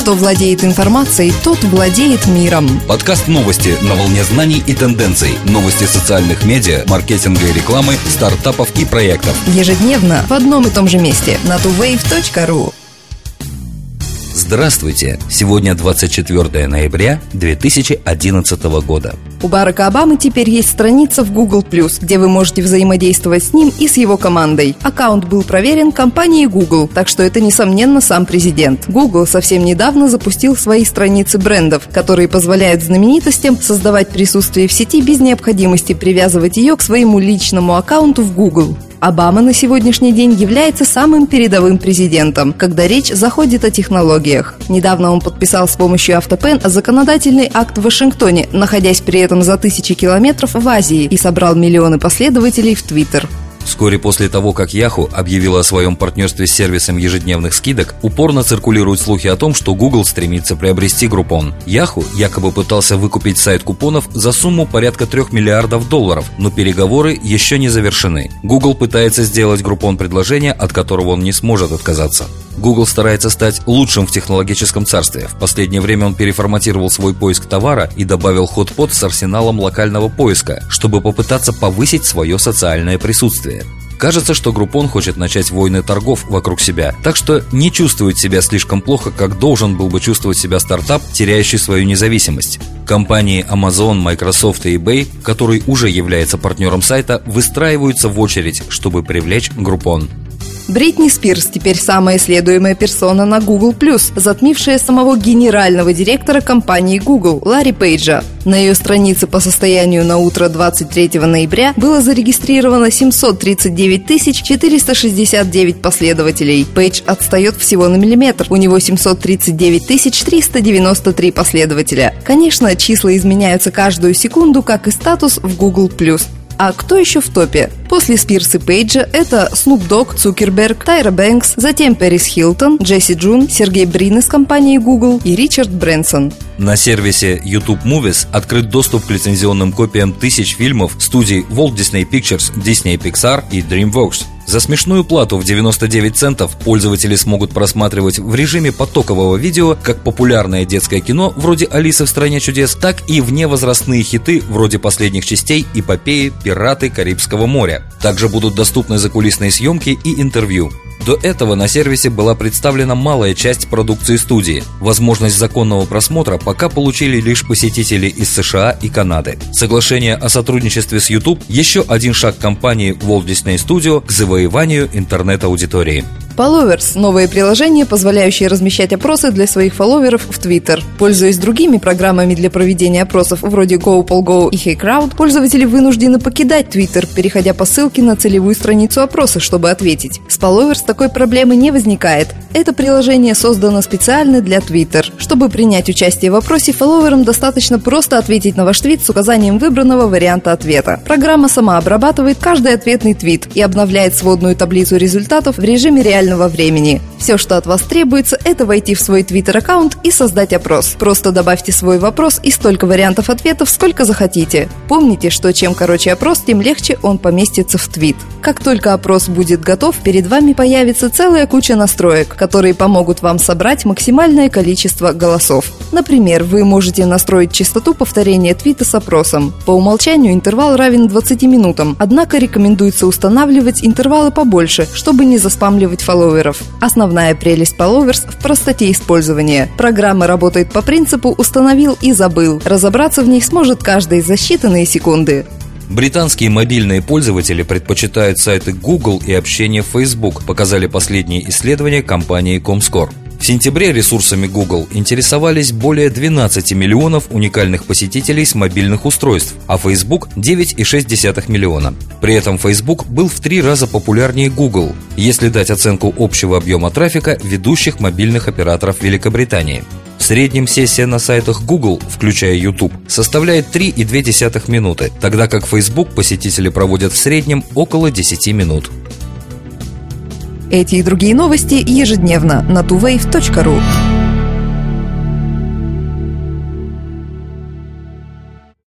Кто владеет информацией, тот владеет миром. Подкаст новости на волне знаний и тенденций. Новости социальных медиа, маркетинга и рекламы, стартапов и проектов. Ежедневно в одном и том же месте на tuwave.ru. Здравствуйте! Сегодня 24 ноября 2011 года. У Барака Обамы теперь есть страница в Google+, где вы можете взаимодействовать с ним и с его командой. Аккаунт был проверен компанией Google, так что это, несомненно, сам президент. Google совсем недавно запустил свои страницы брендов, которые позволяют знаменитостям создавать присутствие в сети без необходимости привязывать ее к своему личному аккаунту в Google. Обама на сегодняшний день является самым передовым президентом, когда речь заходит о технологиях. Недавно он подписал с помощью автопен законодательный акт в Вашингтоне, находясь при этом за тысячи километров в Азии и собрал миллионы последователей в Твиттер. Вскоре после того, как Yahoo объявила о своем партнерстве с сервисом ежедневных скидок, упорно циркулируют слухи о том, что Google стремится приобрести Groupon. Yahoo якобы пытался выкупить сайт купонов за сумму порядка 3 миллиардов долларов, но переговоры еще не завершены. Google пытается сделать Groupon предложение, от которого он не сможет отказаться. Google старается стать лучшим в технологическом царстве. В последнее время он переформатировал свой поиск товара и добавил хот-под с арсеналом локального поиска, чтобы попытаться повысить свое социальное присутствие. Кажется, что Группон хочет начать войны торгов вокруг себя, так что не чувствует себя слишком плохо, как должен был бы чувствовать себя стартап, теряющий свою независимость. Компании Amazon, Microsoft и eBay, который уже является партнером сайта, выстраиваются в очередь, чтобы привлечь Группон. Бритни Спирс теперь самая исследуемая персона на Google+, затмившая самого генерального директора компании Google Ларри Пейджа. На ее странице по состоянию на утро 23 ноября было зарегистрировано 739 469 последователей. Пейдж отстает всего на миллиметр. У него 739 393 последователя. Конечно, числа изменяются каждую секунду, как и статус в Google+. А кто еще в топе? После Спирс и Пейджа это Snoop Dogg, Цукерберг, Тайра Бэнкс, затем Пэрис Хилтон, Джесси Джун, Сергей Брин из компании Google и Ричард Брэнсон. На сервисе YouTube Movies открыт доступ к лицензионным копиям тысяч фильмов студий Walt Disney Pictures, Disney Pixar и DreamWorks. За смешную плату в 99 центов пользователи смогут просматривать в режиме потокового видео как популярное детское кино вроде «Алисы в стране чудес», так и вневозрастные хиты вроде последних частей эпопеи «Пираты Карибского моря». Также будут доступны закулисные съемки и интервью. До этого на сервисе была представлена малая часть продукции студии. Возможность законного просмотра пока получили лишь посетители из США и Канады. Соглашение о сотрудничестве с YouTube – еще один шаг компании Walt Disney Studio к завоеванию интернет-аудитории. Followers – новое приложение, позволяющее размещать опросы для своих фолловеров в Twitter. Пользуясь другими программами для проведения опросов вроде GoPolGo и HeyCrowd, пользователи вынуждены покидать Twitter, переходя по ссылке на целевую страницу опроса, чтобы ответить. С Followers такой проблемы не возникает. Это приложение создано специально для Twitter. Чтобы принять участие в опросе, фолловерам достаточно просто ответить на ваш твит с указанием выбранного варианта ответа. Программа сама обрабатывает каждый ответный твит и обновляет сводную таблицу результатов в режиме реального реального времени. Все, что от вас требуется, это войти в свой Twitter-аккаунт и создать опрос. Просто добавьте свой вопрос и столько вариантов ответов, сколько захотите. Помните, что чем короче опрос, тем легче он поместится в твит. Как только опрос будет готов, перед вами появится целая куча настроек, которые помогут вам собрать максимальное количество голосов. Например, вы можете настроить частоту повторения твита с опросом. По умолчанию интервал равен 20 минутам, однако рекомендуется устанавливать интервалы побольше, чтобы не заспамливать фолловеров. Основная прелесть Followers в простоте использования. Программа работает по принципу «установил и забыл». Разобраться в них сможет каждый за считанные секунды. Британские мобильные пользователи предпочитают сайты Google и общение в Facebook, показали последние исследования компании Comscore. В сентябре ресурсами Google интересовались более 12 миллионов уникальных посетителей с мобильных устройств, а Facebook – 9,6 миллиона. При этом Facebook был в три раза популярнее Google, если дать оценку общего объема трафика ведущих мобильных операторов Великобритании. Среднем сессия на сайтах Google, включая YouTube, составляет 3,2 минуты, тогда как Facebook посетители проводят в среднем около 10 минут. Эти и другие новости ежедневно на tuwave.ru.